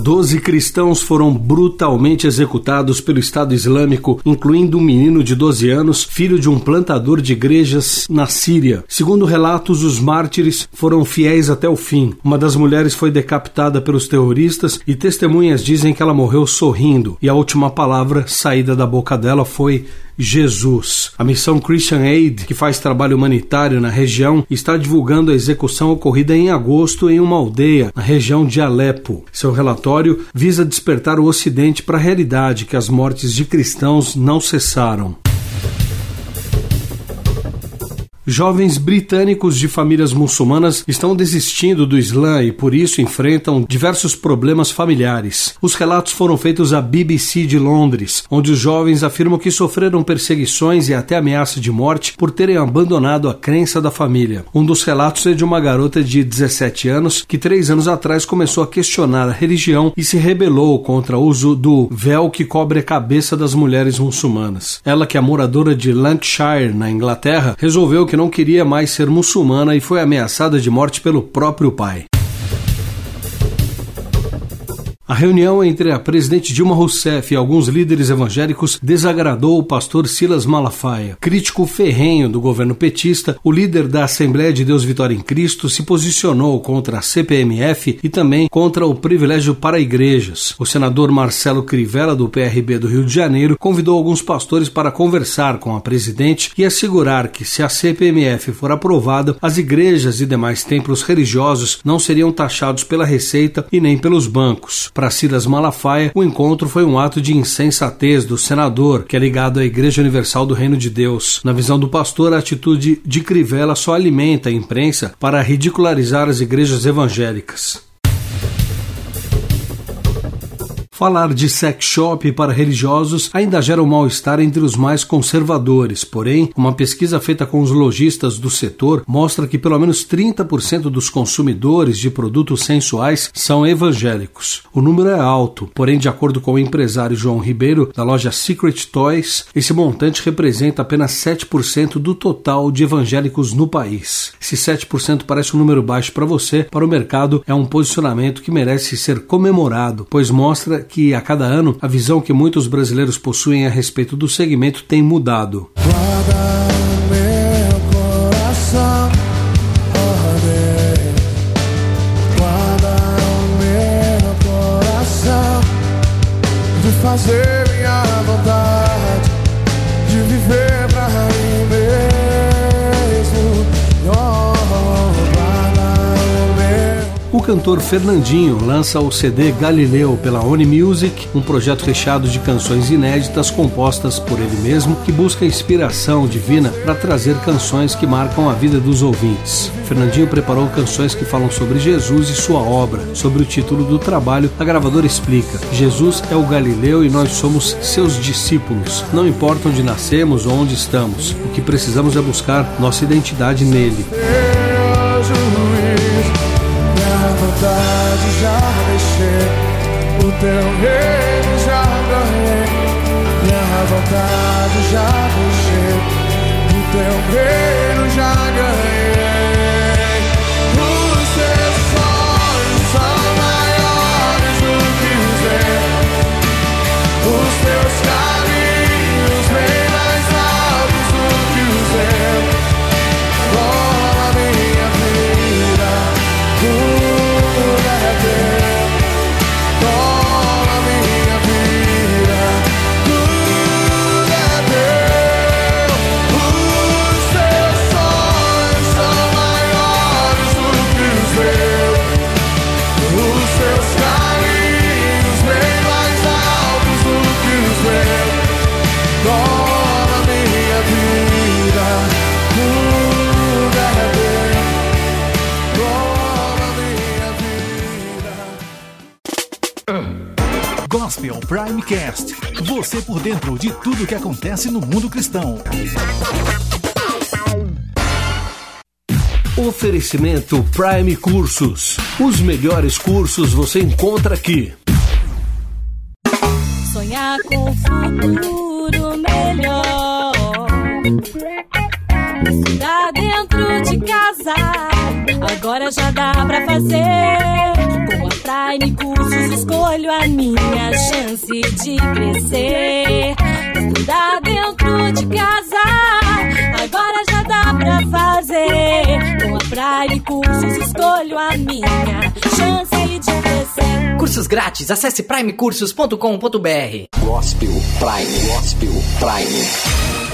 Doze cristãos foram brutalmente executados pelo Estado Islâmico, incluindo um menino de 12 anos, filho de um plantador de igrejas na Síria. Segundo relatos, os mártires foram fiéis até o fim. Uma das mulheres foi decapitada pelos terroristas e testemunhas dizem que ela morreu sorrindo, e a última palavra saída da boca dela foi Jesus. A missão Christian Aid, que faz trabalho humanitário na região, está divulgando a execução ocorrida em agosto em uma aldeia na região de Alepo. Seu relatório visa despertar o Ocidente para a realidade que as mortes de cristãos não cessaram. Jovens britânicos de famílias muçulmanas estão desistindo do Islã e por isso enfrentam diversos problemas familiares. Os relatos foram feitos à BBC de Londres, onde os jovens afirmam que sofreram perseguições e até ameaça de morte por terem abandonado a crença da família. Um dos relatos é de uma garota de 17 anos que três anos atrás começou a questionar a religião e se rebelou contra o uso do véu que cobre a cabeça das mulheres muçulmanas. Ela, que é moradora de Lancashire, na Inglaterra, resolveu que não queria mais ser muçulmana e foi ameaçada de morte pelo próprio pai. A reunião entre a presidente Dilma Rousseff e alguns líderes evangélicos desagradou o pastor Silas Malafaia. Crítico ferrenho do governo petista, o líder da Assembleia de Deus Vitória em Cristo se posicionou contra a CPMF e também contra o privilégio para igrejas. O senador Marcelo Crivella, do PRB do Rio de Janeiro, convidou alguns pastores para conversar com a presidente e assegurar que, se a CPMF for aprovada, as igrejas e demais templos religiosos não seriam taxados pela Receita e nem pelos bancos. Para Silas Malafaia, o encontro foi um ato de insensatez do senador, que é ligado à Igreja Universal do Reino de Deus. Na visão do pastor, a atitude de Crivella só alimenta a imprensa para ridicularizar as igrejas evangélicas. Falar de sex shop para religiosos ainda gera um mal-estar entre os mais conservadores, porém, uma pesquisa feita com os lojistas do setor mostra que pelo menos 30% dos consumidores de produtos sensuais são evangélicos. O número é alto, porém, de acordo com o empresário João Ribeiro, da loja Secret Toys, esse montante representa apenas 7% do total de evangélicos no país. Se 7% parece um número baixo para você, para o mercado é um posicionamento que merece ser comemorado, pois mostra que a cada ano a visão que muitos brasileiros possuem a respeito do segmento tem mudado. Guarda cantor Fernandinho lança o CD Galileu pela Oni Music, um projeto recheado de canções inéditas compostas por ele mesmo, que busca inspiração divina para trazer canções que marcam a vida dos ouvintes. Fernandinho preparou canções que falam sobre Jesus e sua obra. Sobre o título do trabalho, a gravadora explica: Jesus é o Galileu e nós somos seus discípulos. Não importa onde nascemos ou onde estamos, o que precisamos é buscar nossa identidade nele teu reino já ganhei. Minha vontade já Gospel Primecast. Você por dentro de tudo que acontece no mundo cristão. Oferecimento Prime Cursos. Os melhores cursos você encontra aqui. Sonhar com um futuro melhor. Estudar dentro de casa. Agora já dá pra fazer. Com a Prime Cursos escolho a minha chance de crescer. Estudar dentro de casa. Agora já dá pra fazer. Com a Prime Cursos escolho a minha chance de crescer. Cursos grátis, acesse primecursos.com.br. Gospel Prime, Gospel Prime.